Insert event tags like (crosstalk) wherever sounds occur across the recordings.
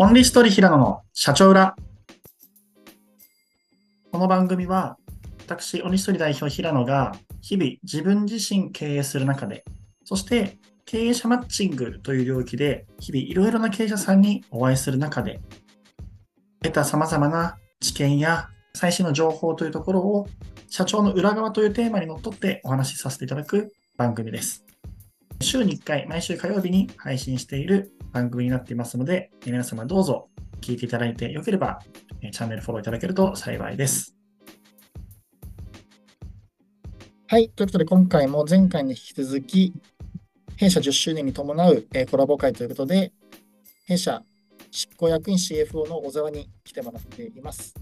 オンリーストーリー平野の社長裏。この番組は、私、オンリーストーリー代表平野が、日々自分自身経営する中で、そして経営者マッチングという領域で、日々いろいろな経営者さんにお会いする中で、得た様々な知見や最新の情報というところを、社長の裏側というテーマにのっとってお話しさせていただく番組です。週に1回、毎週火曜日に配信している番組になっていますので、皆様どうぞ聞いていただいてよければ、チャンネルフォローいただけると幸いです。はい。ということで、今回も前回に引き続き、弊社10周年に伴うコラボ会ということで、弊社執行役員 CFO の小沢に来てもらっています。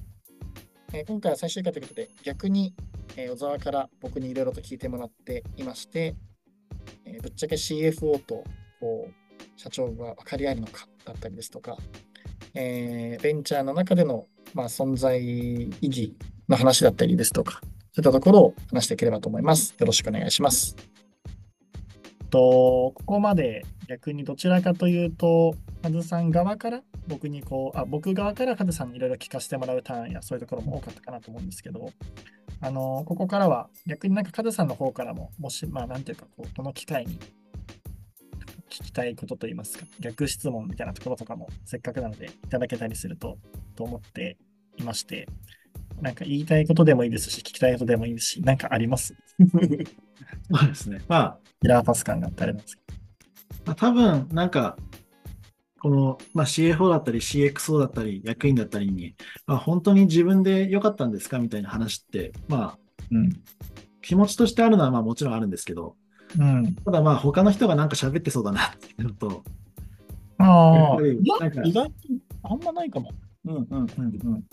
今回は最終回ということで、逆に小沢から僕にいろいろと聞いてもらっていまして、えぶっちゃけ CFO とこう社長が分かり合えるのかだったりですとか、えー、ベンチャーの中での、まあ、存在意義の話だったりですとか、そういったところを話していければと思います。よろしくお願いします。とここまで逆にどちらかというと、カズさん側から僕にこう、あ僕側からカズさんにいろいろ聞かせてもらうターンやそういうところも多かったかなと思うんですけど、あのここからは逆になんかカズさんの方からも、もし、まあなんていうかこう、この機会に聞きたいことといいますか、逆質問みたいなところとかもせっかくなのでいただけたりすると、と思っていまして、なんか言いたいことでもいいですし、聞きたいことでもいいですし、なんかありますそうですね。まあ、キラーパス感があったりなんですけど。まあ、多分、なんか、この、まあ、CFO だったり CXO だったり役員だったりに、まあ、本当に自分で良かったんですか？みたいな話って、まあ、うん、気持ちとしてあるのはまあもちろんあるんですけど、うん、ただまあ他の人がなんか喋ってそうだなっていうのと、ああ、意外にあんまないかも。うんうんうんうん。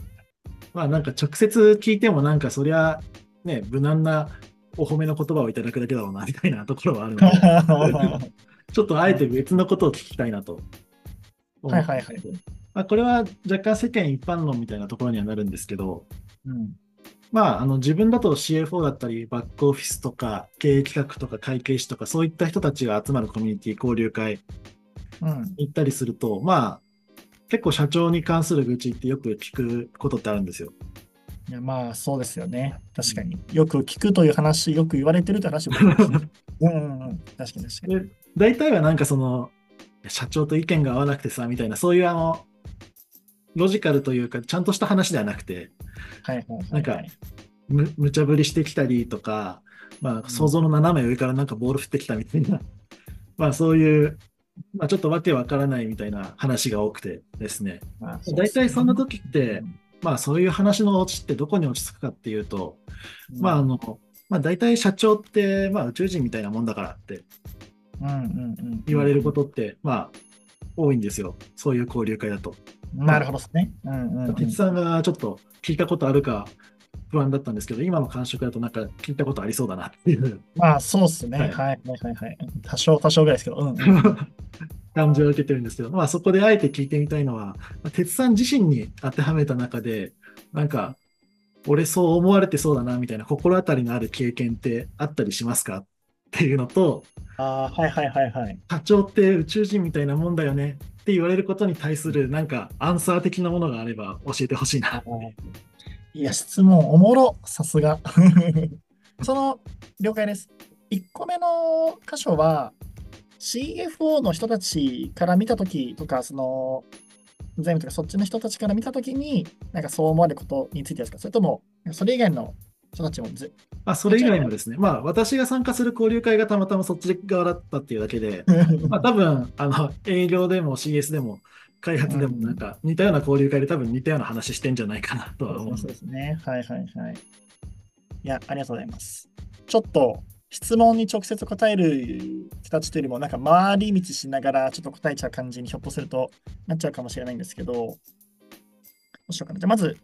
まあなんか直接聞いてもなんかそりゃね、無難なお褒めの言葉をいただくだけだろうなみたいなところはあるので、(laughs) ちょっとあえて別のことを聞きたいなと。はいはいはい。まあ、これは若干世間一般論みたいなところにはなるんですけど、うん、まあ、あの自分だと CFO だったり、バックオフィスとか、経営企画とか会計士とか、そういった人たちが集まるコミュニティ、交流会行ったりすると、うん、まあ、結構社長に関する愚痴ってよく聞くことってあるんですよ。いやまあそうですよね。確かに。よく聞くという話、よく言われてるって話も。(laughs) うんうんうん。確かに確かに。大体はなんかその、社長と意見が合わなくてさ、みたいな、そういうあの、ロジカルというか、ちゃんとした話ではなくて、はいはいはいはい、なんかむ、無茶ぶりしてきたりとか、まあ、想像の斜め上からなんかボール振ってきたみたいな、(laughs) まあそういう、まあ、ちょっとわけわからないみたいな話が多くてですね。まあ、大体そんな時って、まあそういう話の落ちってどこに落ち着くかっていうと、うん、まああの、まあ大体社長って、まあ宇宙人みたいなもんだからって言われることって、まあ多いんですよ。そういう交流会だと。なるほどですね。鉄さんがちょっと聞いたことあるか不安だったんですけど、今の感触だとなんか聞いたことありそうだなっていう。まあそうですね、はい。はいはいはいはい。多少多少ぐらいですけど。うん、うん、(laughs) 感情を受けてるんですけど、まあそこであえて聞いてみたいのは、鉄さん自身に当てはめた中で、なんか、俺そう思われてそうだなみたいな心当たりのある経験ってあったりしますか？っていうのと、あはいはいはいはい。社長って宇宙人みたいなもんだよねって言われることに対するなんかアンサー的なものがあれば教えてほしいな。いや、質問おもろ、さすが。(laughs) その、了解です。1個目の箇所は、CFO の人たちから見たときとか、その、全部とかそっちの人たちから見たときに、なんかそう思われることについてですか？それとも、それ以外の人たちもずあそれ以外もですね、まあ、私が参加する交流会がたまたまそっち側だったっていうだけで、(laughs) まあ、多分あの営業でも CS でも開発でもなんか似たような交流会で多分似たような話してんじゃないかなとは思う。そうですね。はいはいはい。いや、ありがとうございます。ちょっと質問に直接答える形というよりも、なんか回り道しながらちょっと答えちゃう感じにひょっとするとなっちゃうかもしれないんですけど、どうしようかな。じゃあまず、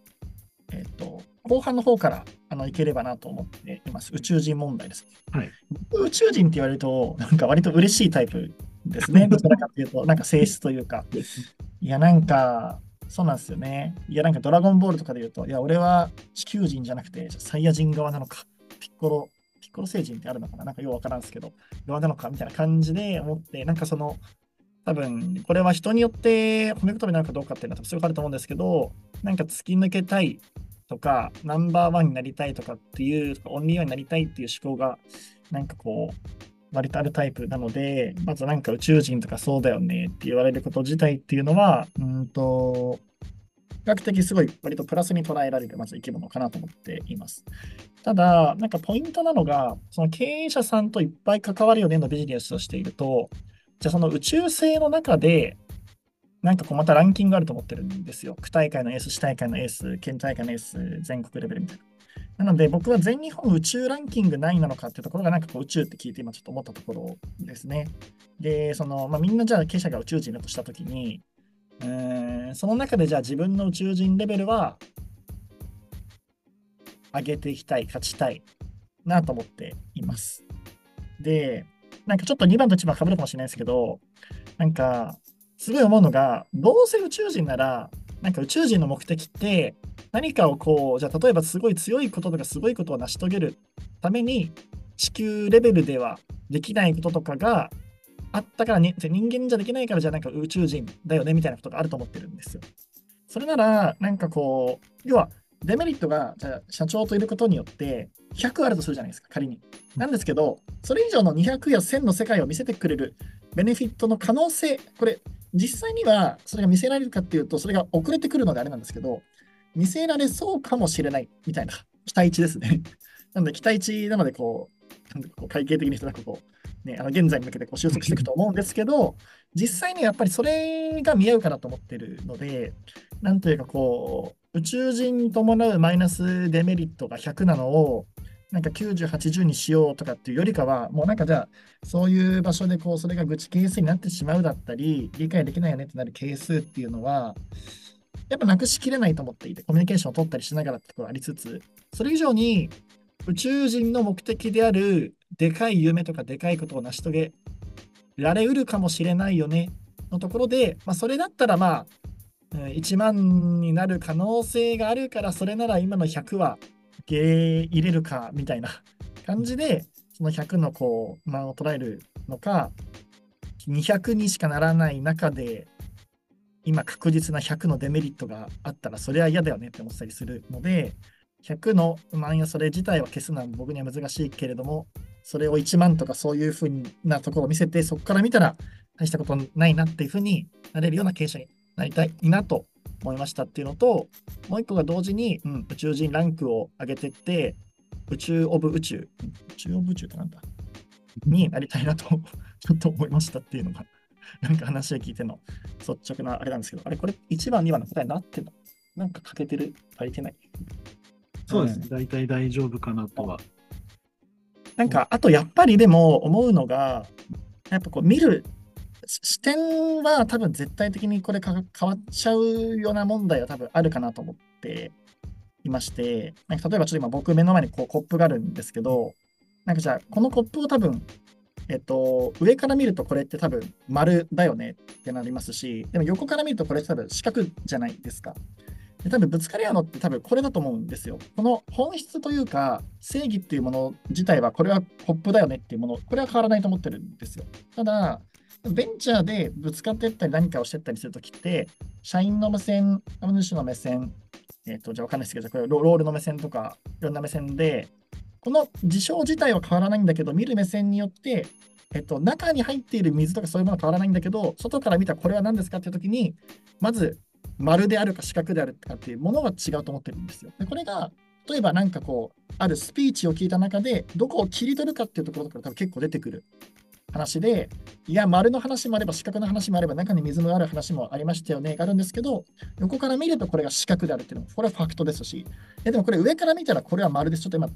えっ、ー、と、後半の方からあのいければなと思っています。宇宙人問題です。はい、宇宙人って言われると、なんか割と嬉しいタイプですね。(laughs) どちらかというと、なんか性質というか。いや、なんか、そうなんですよね。いや、なんかドラゴンボールとかで言うと、いや、俺は地球人じゃなくて、サイヤ人側なのか、ピッコロ、ピッコロ星人ってあるのかななんかようわからんすけど、側なのかみたいな感じで思って、なんかその、多分、これは人によって褒め言葉になるかどうかっていうのは強くあると思うんですけど、なんか突き抜けたいとか、ナンバーワンになりたいとかっていう、オンリーワンになりたいっていう思考が、なんかこう、割とあるタイプなので、まずなんか宇宙人とかそうだよねって言われること自体っていうのは、うんと、比較的すごい割とプラスに捉えられるまず生き物かなと思っています。ただ、なんかポイントなのが、その経営者さんといっぱい関わるよねのビジネスをしていると、じゃあその宇宙性の中で、なんかこうまたランキングあると思ってるんですよ。区大会のエース、市大会のエース、県大会のエース、全国レベルみたいな。なので僕は全日本宇宙ランキング何位なのかっていうところがなんかこう宇宙って聞いて今ちょっと思ったところですね。で、その、まあ、みんなじゃあ経営者が宇宙人だとしたときに、えー、その中でじゃあ自分の宇宙人レベルは上げていきたい、勝ちたいなと思っています。で、なんかちょっと2番と1番かぶるかもしれないですけど、なんか、すごい思うのが、どうせ宇宙人なら、なんか宇宙人の目的って、何かをこう、じゃあ例えばすごい強いこととかすごいことを成し遂げるために、地球レベルではできないこととかがあったから、ね、人間じゃできないからじゃあなんか宇宙人だよねみたいなことがあると思ってるんですよ。それなら、なんかこう、要はデメリットが、じゃあ社長といることによって100あるとするじゃないですか、仮に。なんですけど、それ以上の200や1000の世界を見せてくれるベネフィットの可能性、これ、実際にはそれが見せられるかっていうと、それが遅れてくるのであれなんですけど、見せられそうかもしれないみたいな期待値ですね。(laughs) なので、期待値なので、こう、こう会計的に人なんかこう、ね、あの現在に向けてこう収束していくと思うんですけど、実際にやっぱりそれが見合うかなと思ってるので、なんというかこう、宇宙人に伴うマイナスデメリットが100なのを、なんか90、80にしようとかっていうよりかは、もうなんかじゃあ、そういう場所でこう、それが愚痴係数になってしまうだったり、理解できないよねってなる係数っていうのは、やっぱなくしきれないと思っていて、コミュニケーションを取ったりしながらってところありつつ、それ以上に宇宙人の目的であるでかい夢とかでかいことを成し遂げられうるかもしれないよねのところで、まあ、それだったらまあ、1万になる可能性があるから、それなら今の100は受け入れるかみたいな感じで、その100のこう、間を捉えるのか、200にしかならない中で、今確実な100のデメリットがあったら、それは嫌だよねって思ったりするので、100の不満やそれ自体は消すのは僕には難しいけれども、それを1万とかそういうふうなところを見せて、そこから見たら大したことないなっていうふうになれるような経営者になりたいなと思いましたっていうのと、もう一個が同時に、うん、宇宙人ランクを上げてって、宇宙オブ宇宙、宇宙オブ宇宙ってなんだ？になりたいなと (laughs) ちょっと思いましたっていうのが、なんか話を聞いての率直なあれなんですけど、あれ、これ1番、2番の答えになってんの？なんか欠けてる？足りてない？そうです。ね、大体大丈夫かなとは。なんか、あとやっぱりでも思うのが、やっぱこう見る視点は多分絶対的にこれ変わっちゃうような問題は多分あるかなと思っていまして、なんか例えばちょっと今僕目の前にこうコップがあるんですけど、なんかじゃあこのコップを多分、えっと、上から見るとこれって多分丸だよねってなりますし、でも横から見るとこれ多分四角じゃないですか。で多分ぶつかり合うのって多分これだと思うんですよ。この本質というか正義っていうもの自体はこれはコップだよねっていうもの、これは変わらないと思ってるんですよ。ただ、ベンチャーでぶつかっていったり何かをしていったりするときって、社員の目線、株主の目線、えっ、ー、と、じゃあわかんないですけど、これロールの目線とか、いろんな目線で、この事象自体は変わらないんだけど、見る目線によって、えっと、中に入っている水とかそういうものは変わらないんだけど、外から見たこれは何ですかっていうときに、まず丸であるか四角であるかっていうものは違うと思ってるんですよ。でこれが例えば何かこう、あるスピーチを聞いた中で、どこを切り取るかっていうところとか多分結構出てくる話で、いや、丸の話もあれば四角の話もあれば中に水のある話もありましたよねがあるんですけど、横から見るとこれが四角であるっていうのも、これはファクトですし、えでもこれ上から見たらこれは丸です。ちょっと今、こ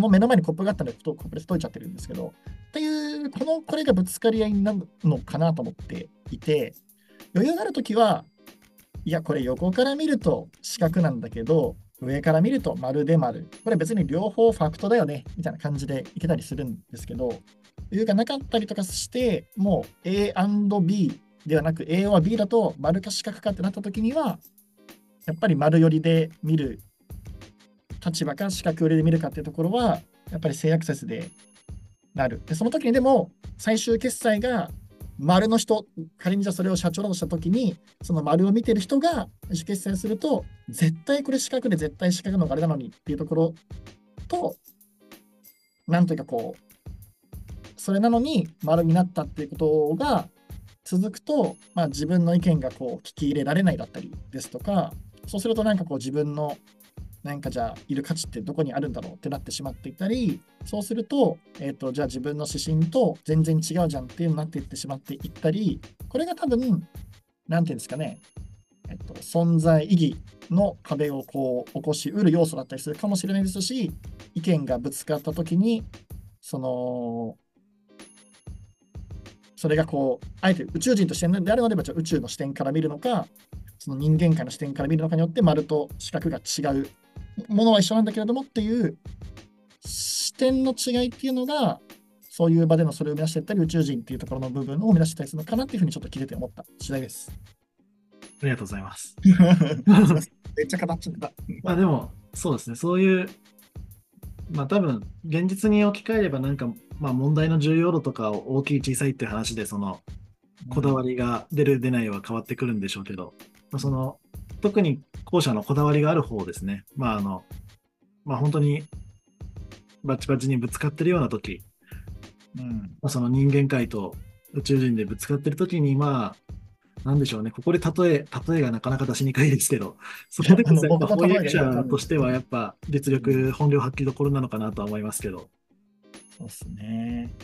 の目の前にコップがあったので、コップで解いちゃってるんですけど、っていう、この、これがぶつかり合いになるのかなと思っていて、余裕があるときは、いや、これ横から見ると四角なんだけど、上から見ると丸で丸。これ別に両方ファクトだよね、みたいな感じでいけたりするんですけど、いうがなかったりとかして、もう A&B ではなく A は B だと丸か四角かってなった時には、やっぱり丸寄りで見る立場か四角寄りで見るかっていうところは、やっぱり性アクセスでなる。で、その時にでも最終決済が丸の人、仮にじゃそれを社長だとしたときに、その丸を見てる人が意思決済すると、絶対これ四角で絶対四角のあれなのにっていうところと、なんというかこう、それなのに丸になったっていうことが続くと、まあ、自分の意見がこう聞き入れられないだったりですとか、そうするとなんかこう自分のなんかじゃあいる価値ってどこにあるんだろうってなってしまっていたり、そうすると、えっ、ー、と、じゃあ自分の指針と全然違うじゃんっていうになっていってしまっていったり、これが多分、なんていうんですかね、えっ、と、存在意義の壁をこう起こしうる要素だったりするかもしれないですし、意見がぶつかった時に、その、それがこう、あえて宇宙人としてであるのであれば、宇宙の視点から見るのか、その人間界の視点から見るのかによって丸と四角が違うものは一緒なんだけれどもっていう視点の違いっていうのが、そういう場でのそれを生み出していったり、宇宙人っていうところの部分を生み出してたりするのかなっていうふうにちょっと聞いてて思った次第です。ありがとうございます。(laughs) (laughs) めっちゃ語っちゃった。まあでも、そうですね、そういう、まあ多分、現実に置き換えれば、なんか、まあ問題の重要度とかを大きい小さいっていう話で、その、こだわりが出る出ないは変わってくるんでしょうけど、まあ、その特に後者のこだわりがある方ですね。まあ、あの、まあ、本当にバチバチにぶつかってるような時、うん。まあ、その人間界と宇宙人でぶつかってる時に、まあ、なんでしょうね、ここで例え、例えがなかなか出しにくいですけど、そこで翻訳者としてはやっぱ実力、本領発揮どころなのかなとは思いますけど。そうですね。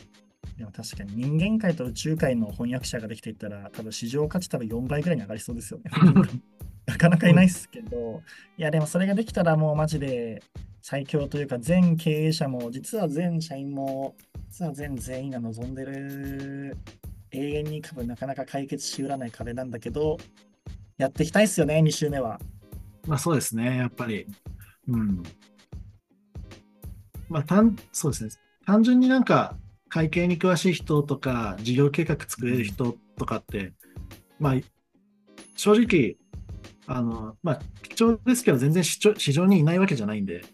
でも確かに人間界と宇宙界の翻訳者ができていったら、多分市場価値多分4倍ぐらいに上がりそうですよね。(laughs) なかなかいないですけど、いや、でもそれができたらもうマジで最強というか、全経営者も、実は全社員も、実は全全員が望んでる、永遠に多分なかなか解決しうらない壁なんだけど、やっていきたいですよね、2週目は。まあそうですね、やっぱり。うん。まあ、単そうですね。単純になんか会計に詳しい人とか、事業計画作れる人とかって、まあ、正直、あの、まあ、貴重ですけど、全然市場にいないわけじゃないんで。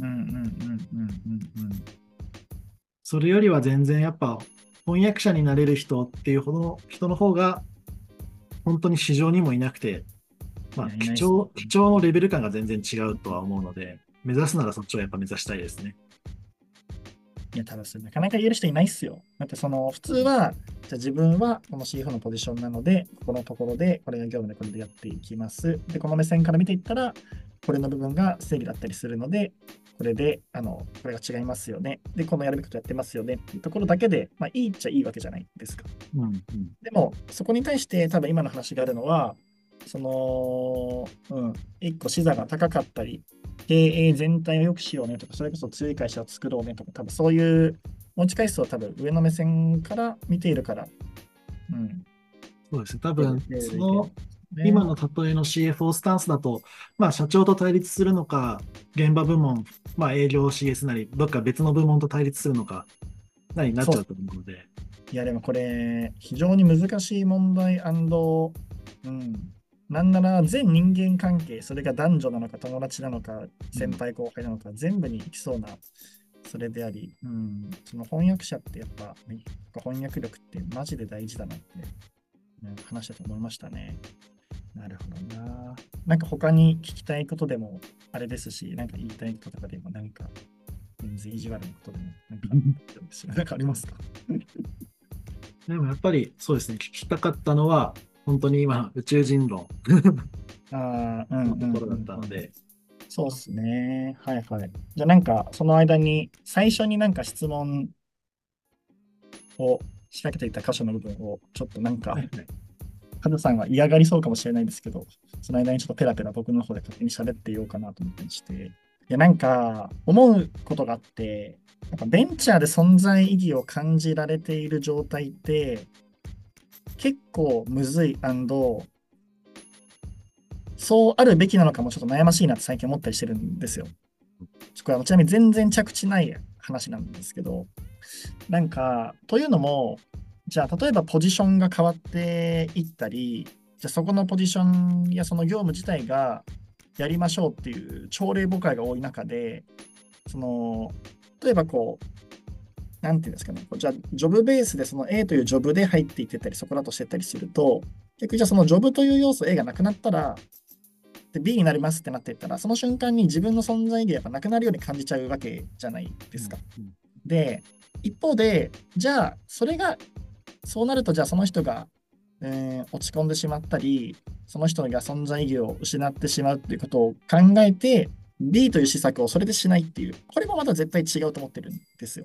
うんうんうんうんうんうん。それよりは全然やっぱ翻訳者になれる人っていうほどの人の方が本当に市場にもいなくて、まあ、貴重、貴重のレベル感が全然違うとは思うので、目指すならそっちをやっぱ目指したいですね。いや、多分それなかなか言える人いないっすよ。だってその、普通は、じゃあ自分はこの CFO のポジションなので、ここのところで、これが業務でこれでやっていきます。で、この目線から見ていったら、これの部分が整理だったりするので、これで、あの、これが違いますよね。で、このやるべきことやってますよねっていうところだけで、まあ、いいっちゃいいわけじゃないですか。うん、うん、でも、そこに対して多分今の話があるのは、その、うん、一個視座が高かったり、経営全体を良くしようねとか、それこそ強い会社を作ろうねとか、多分そういう持ち返すを多分上の目線から見ているから。うん。そうですね。多分、その、今の例えの CFO スタンスだと、まあ、社長と対立するのか、現場部門、まあ、営業 CS なり、どっか別の部門と対立するのか、なになっちゃうと思うので。いや、でもこれ、非常に難しい問題、うん、なんなら全人間関係、それが男女なのか友達なのか先輩後輩なのか、全部に行きそうなそれであり、うん、その翻訳者ってやっぱ、翻訳力ってマジで大事だなって、ね、話したと思いましたね。なるほどな。なんか他に聞きたいことでもあれですし、なんか言いたいこととかでもなんか、全然意地悪なことでもなんか、なんかありますか？でもやっぱりそうですね、聞きたかったのは、本当に今、宇宙人論あのところだったので。そうっすね。はいはい。じゃあなんか、その間に、最初になんか質問を仕掛けていた箇所の部分を、ちょっとなんか、カズさんは嫌がりそうかもしれないんですけど、その間にちょっとペラペラ僕の方で勝手に喋ってようかなと思ったりして。いや、なんか、思うことがあって、なんかベンチャーで存在意義を感じられている状態って、結構むずいそうあるべきなのかもちょっと悩ましいなって最近思ったりしてるんですよ。これはちなみに全然着地ない話なんですけど、なんか、というのも、じゃあ例えばポジションが変わっていったり、じゃあそこのポジションやその業務自体がやりましょうっていう朝礼誤解が多い中で、その、例えばこう、なんていうんですかね、じゃあ、ジョブベースでその A というジョブで入っていってたり、そこだとしてたりすると、結局じゃあそのジョブという要素 A がなくなったら、で B になりますってなっていったら、その瞬間に自分の存在意義がやっぱなくなるように感じちゃうわけじゃないですか。うんうん、で、一方で、じゃあ、それが、そうなると、じゃあその人が、えー、落ち込んでしまったり、その人が存在意義を失ってしまうっていうことを考えて、B という施策をそれでしないっていう、これもまた絶対違うと思ってるんですよ。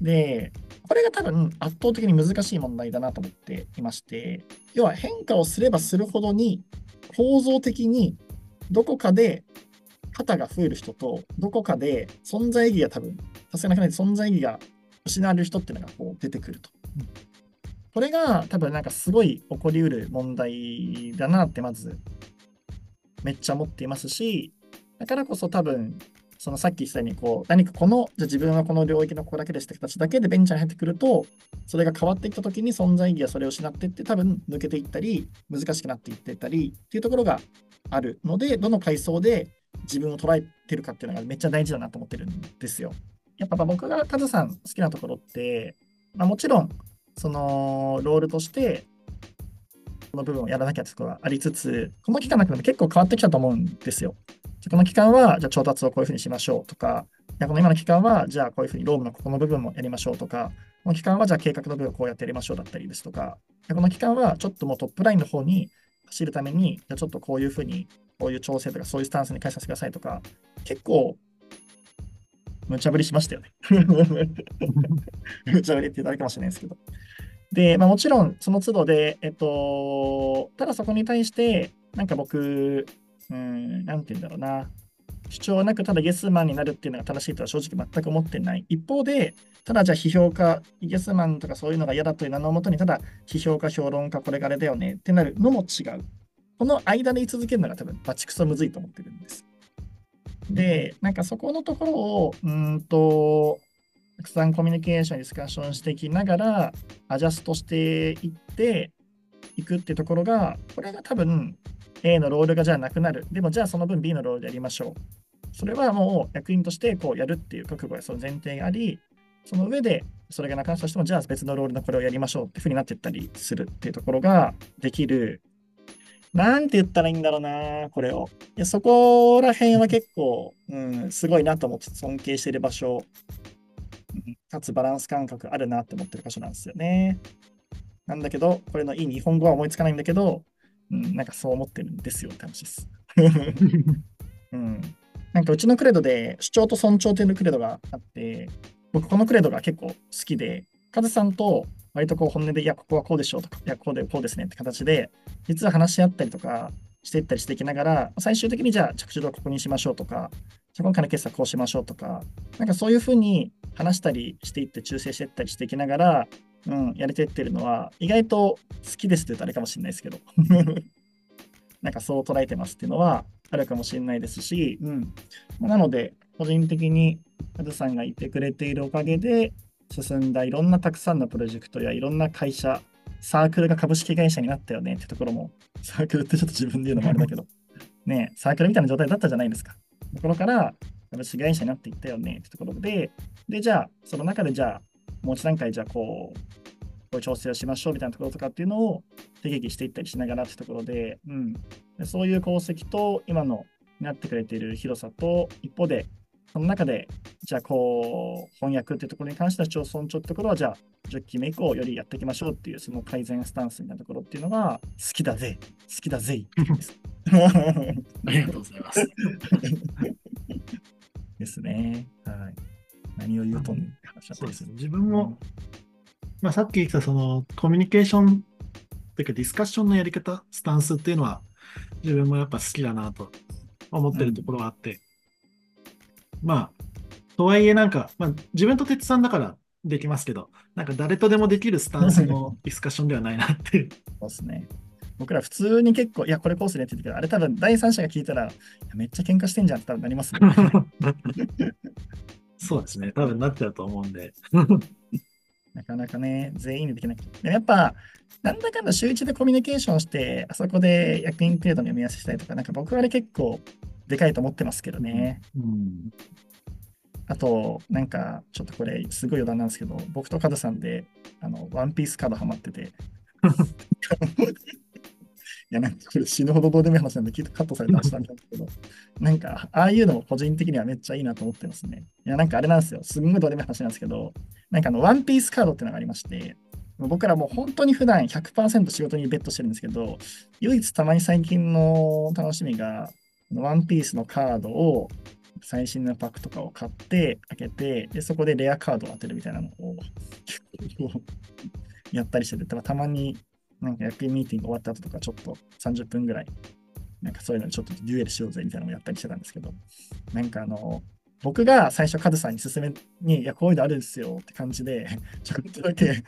で、これが多分圧倒的に難しい問題だなと思っていまして、要は変化をすればするほどに構造的にどこかで肩が増える人と、どこかで存在意義が多分、さすがなくない存在意義が失われる人っていうのがこう出てくると。これが多分なんかすごい起こりうる問題だなってまずめっちゃ思っていますし、だからこそ多分そのさっき言ったようにこう何かこのじゃ自分はこの領域のここだけでした人たちだけでベンチャーに入ってくるとそれが変わっていった時に存在意義はそれを失ってって多分抜けていったり難しくなっていってたりっていうところがあるのでどの階層で自分を捉えてるかっていうのがめっちゃ大事だなと思ってるんですよ。やっぱ僕がカズさん好きなところって、まあ、もちろんそのロールとしてこの部分をやらなきゃってことがありつつこの期間の中でも結構変わってきたと思うんですよ。じゃこの期間は、じゃ調達をこういうふうにしましょうとか、いやこの今の期間は、じゃあこういうふうにロームのここの部分もやりましょうとか、この期間は、じゃあ計画の部分をこうやってやりましょうだったりですとか、この期間は、ちょっともうトップラインの方に走るために、じゃちょっとこういうふうに、こういう調整とか、そういうスタンスに変えさせてくださいとか、結構、無茶ぶりしましたよね。(laughs) 無茶ぶりって言ったらかもしれないですけど。で、まあ、もちろん、その都度で、えっと、ただそこに対して、なんか僕、うん、なんて言うんだろうな。主張はなく、ただイエスマンになるっていうのが正しいとは正直全く思ってない。一方で、ただじゃあ批評家、イエスマンとかそういうのが嫌だという名のもとに、ただ批評家、評論家、これがあれだよねってなるのも違う。この間で居続けるのが多分バチクソむずいと思ってるんです。で、なんかそこのところを、うんと、たくさんコミュニケーション、ディスカッションしていきながら、アジャストしていっていくってところが、これが多分、A のロールがじゃあなくなる。でもじゃあその分 B のロールでやりましょう。それはもう役員としてこうやるっていう覚悟がその前提があり、その上でそれがなくなったとしても、じゃあ別のロールのこれをやりましょうっていうふうになっていったりするっていうところができる。なんて言ったらいいんだろうな、これを。いやそこら辺は結構、うん、すごいなと思って尊敬している場所、かつバランス感覚あるなって思ってる場所なんですよね。なんだけど、これのいい日本語は思いつかないんだけど、うん、なんかそう思ってるんですよって話です。(laughs) うん、なんかうちのクレドで主張と尊重というクレドがあって、僕このクレドが結構好きで、カズさんと割とこう本音で、いや、ここはこうでしょうとか、いや、こうでこうですねって形で、実は話し合ったりとかしていったりしていきながら、最終的にじゃあ着地度をここにしましょうとか、じゃ今回の決済こうしましょうとか、なんかそういうふうに話したりしていって調整していったりしていきながら、うん、やれていってるのは、意外と好きですって言うとあれかもしれないですけど、(laughs) なんかそう捉えてますっていうのはあるかもしれないですし、うん。なので、個人的にカズさんがいてくれているおかげで、進んだいろんなたくさんのプロジェクトやいろんな会社、サークルが株式会社になったよねってところも、(laughs) サークルってちょっと自分で言うのもあれだけど、ね、サークルみたいな状態だったじゃないですか。ところから株式会社になっていったよねってところで、で、じゃあ、その中でじゃあ、もう一段階、じゃあ、こう、こういう調整をしましょうみたいなところとかっていうのを手劇していったりしながらってところで、うん、そういう功績と今のなってくれている広さと、一方で、その中で、じゃあこう、翻訳っていうところに関しては、超尊重ってところは、じゃあ、10期目以降よりやっていきましょうっていう、その改善スタンスみたいなところっていうのが、好きだぜ、好きだぜ。ありがとうございます。(laughs) ですね。はい。何を言うとんねんって話だったですね。自分も、まあ、さっき言ったそのコミュニケーションというかディスカッションのやり方、スタンスっていうのは自分もやっぱ好きだなと思ってるところがあって、うん、まあ、とはいえなんか、まあ、自分と哲さんだからできますけど、なんか誰とでもできるスタンスの (laughs) ディスカッションではないなっていう。そうですね。僕ら普通に結構、いや、これコースねって言ってけど、あれ多分第三者が聞いたら、めっちゃ喧嘩してんじゃんって多分なりますね。(laughs) そうですね。多分なっちゃうと思うんで。(laughs) なかなかね、全員でできない。でもやっぱ、なんだかんだ週一でコミュニケーションして、あそこで役員程度の読み合わせしたりとか、なんか僕はあれ結構でかいと思ってますけどね。うん、あと、なんか、ちょっとこれ、すごい余談なんですけど、僕とカズさんで、あの、ワンピースカードハマってて、(laughs) いや、なんかこれ死ぬほどどうでもいい話なんで、きっとカットされた話なんですけど、なんか、ああいうのも個人的にはめっちゃいいなと思ってますね。いや、なんかあれなんですよ。すんごいどうでもいい話なんですけど、なんかあの、ワンピースカードっていうのがありまして、僕らもう本当に普段100%仕事にベットしてるんですけど、唯一たまに最近の楽しみが、ワンピースのカードを最新のパックとかを買って、開けて、でそこでレアカードを当てるみたいなのを (laughs) やったりしてて、たまになんか野球ミーティング終わった後とかちょっと30分ぐらい、なんかそういうのちょっとデュエルしようぜみたいなのをやったりしてたんですけど、なんかあの、僕が最初カズさんに勧めに、いや、こういうのあるんですよって感じで、(laughs) ちょっとだけ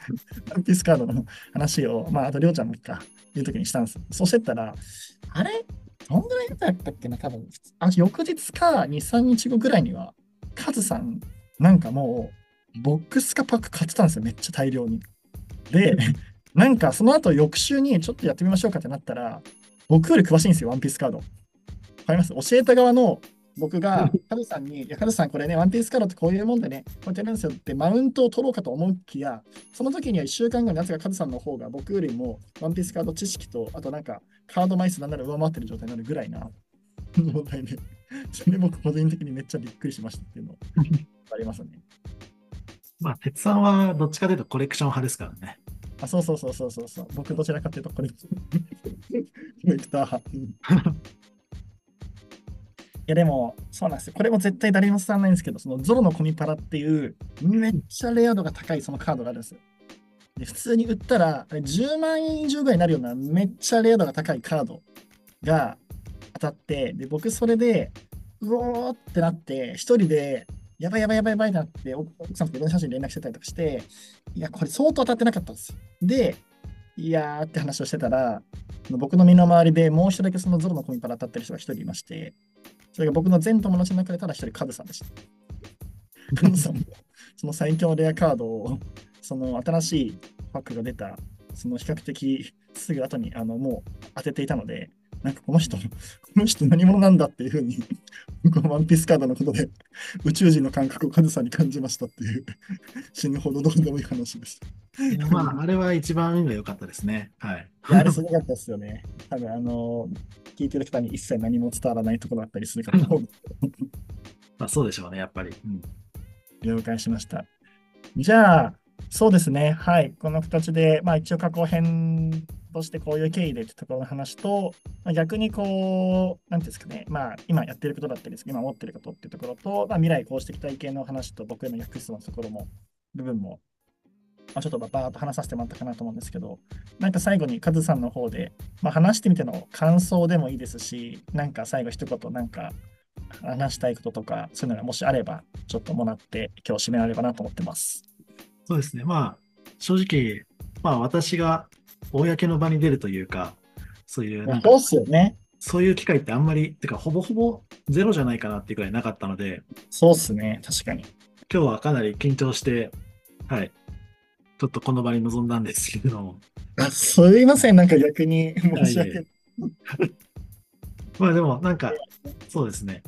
ワンピースカードの話を、まあ、あとりょうちゃんもいいか、いう時にしたんです。そうしてったら、あれ？どんぐらいだったっけな、多分あ翌日か2、3日後ぐらいには、カズさん、なんかもう、ボックスかパック買ってたんですよ、めっちゃ大量に。で、(laughs) なんかその後翌週にちょっとやってみましょうかってなったら、僕より詳しいんですよ、ワンピースカード。わかります？教えた側の僕がカズさんに、いや、カズさん、これね、ワンピースカードってこういうもんでね、こうやってやるんですよってマウントを取ろうかと思うきや、その時には1週間後になぜかカズさんの方が僕よりもワンピースカード知識と、あとなんかカード枚数なんなら上回ってる状態になるぐらいな状態で、それ僕個人的にめっちゃびっくりしましたっていうのありますね。まあ、鉄さんはどっちかというとコレクション派ですからね。あ、そうそうそうそうそうそう。僕どちらかというとコレクター派。いやでも、そうなんですよ。これも絶対誰も伝わらないんですけど、そのゾロのコミパラっていう、めっちゃレア度が高いそのカードがあるんですよ。で普通に売ったら、10万円以上ぐらいになるような、めっちゃレア度が高いカードが当たって、で、僕それで、うおーってなって、一人で、やばいやばいやばいやばいなって、奥さんといろんな写真連絡してたりとかして、いや、これ相当当たってなかったんですよ。で、いやーって話をしてたら、僕の身の回りでもう一人だけそのゾロのコミパラ当たってる人が一人いまして、それが僕の全友達の中でただ一人カズさんでした。(laughs) カズさんも、その最強のレアカードを、その新しいパックが出た、その比較的すぐ後にあのもう当てていたので、なんかこの人、この人何者なんだっていうふうに、(laughs) 僕はワンピースカードのことで宇宙人の感覚をカズさんに感じましたっていう、(laughs) 死ぬほどどうでもいい話でした。まあ、あれは一番運が良かったですね。はい。いや、あれすごかったですよね。多分あの、聞いてる方に一切何も伝わらないところだったりするかと思う。(laughs) まあそうでしょうね、やっぱり。うん、了解しました。じゃあ、そうですね。はい。この形で、まあ一応過去編としてこういう経緯でってところの話と、まあ、逆にこう、なんていうんですかね、まあ今やってることだったり、今持ってることっていうところと、まあ、未来こうしていきたい系の話と僕への逆質のところも、部分もまあ、ちょっとバーっと話させてもらったかなと思うんですけど、なんか最後にカズさんの方で、まあ、話してみての感想でもいいですし、なんか最後一言なんか話したいこととか、そういうのがもしあれば、ちょっともらって今日締められればなと思ってます。そうですね。まあ、正直、まあ私が公の場に出るというか、そういうなんか、そうっすよね。そういう機会ってあんまり、てかほぼほぼゼロじゃないかなっていうくらいなかったので、そうっすね、確かに。今日はかなり緊張して、はい、ちょっとこの場に臨んだんですけれども。あすいません、なんか逆に申し訳ない。まあでも、なんか、そうですね。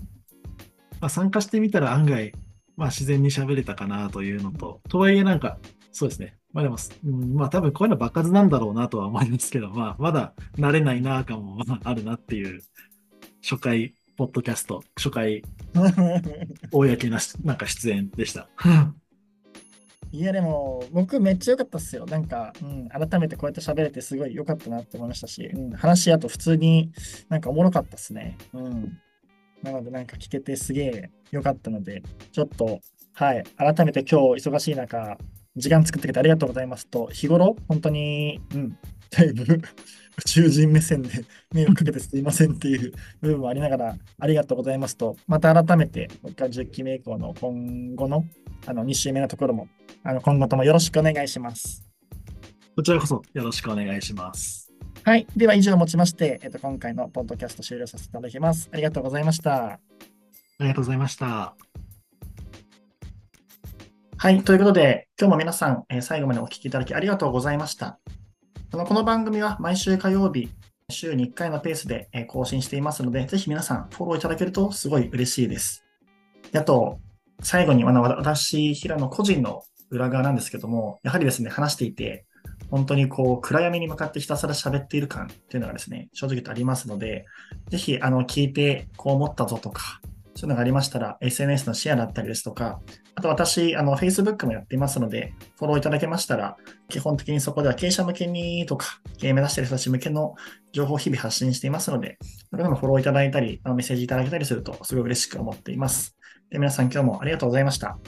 まあ、参加してみたら案外、まあ自然に喋れたかなというのと、とはいえなんか、そうですね。まあでも、うん、まあ多分こういうの爆発なんだろうなとは思いますけど、まあまだ慣れないな感も (laughs) あるなっていう初回ポッドキャスト、初回 (laughs) 公ななんか出演でした。いやでも僕めっちゃ良かったっすよ。なんか、うん、改めてこうやって喋れてすごい良かったなって思いましたし、うん、話あと普通になんかおもろかったっすね。うん。なのでなんか聞けてすげえ良かったので、ちょっと、はい、改めて今日忙しい中、時間作ってくれてありがとうございますと、日頃、本当に、うん、だいぶ (laughs) 宇宙人目線で (laughs) 迷惑かけてすいませんっていう部分もありながら、ありがとうございますと、また改めて、僕は10期目以降の今後のあの2週目のところも、あの今後ともよろしくお願いします。こちらこそよろしくお願いします。はい。では以上をもちまして、えっと、今回のポッドキャスト終了させていただきます。ありがとうございました。ありがとうございました。はい。ということで、今日も皆さん、えー、最後までお聞きいただきありがとうございました。あのこの番組は毎週火曜日、週に1回のペースでえ更新していますので、ぜひ皆さんフォローいただけるとすごい嬉しいです。あと、最後に、あの、私、平野個人の裏側なんですけども、やはりですね、話していて、本当にこう、暗闇に向かってひたすら喋っている感っていうのがですね、正直とありますので、ぜひ、あの、聞いてこう思ったぞとか、そういうのがありましたら、SNS のシェアだったりですとか、あと私、あの、Facebook もやっていますので、フォローいただけましたら、基本的にそこでは経営者向けにとか、経営目指している人たち向けの情報を日々発信していますので、それでもフォローいただいたり、あのメッセージいただけたりすると、すごい嬉しく思っています。で皆さん今日もありがとうございました。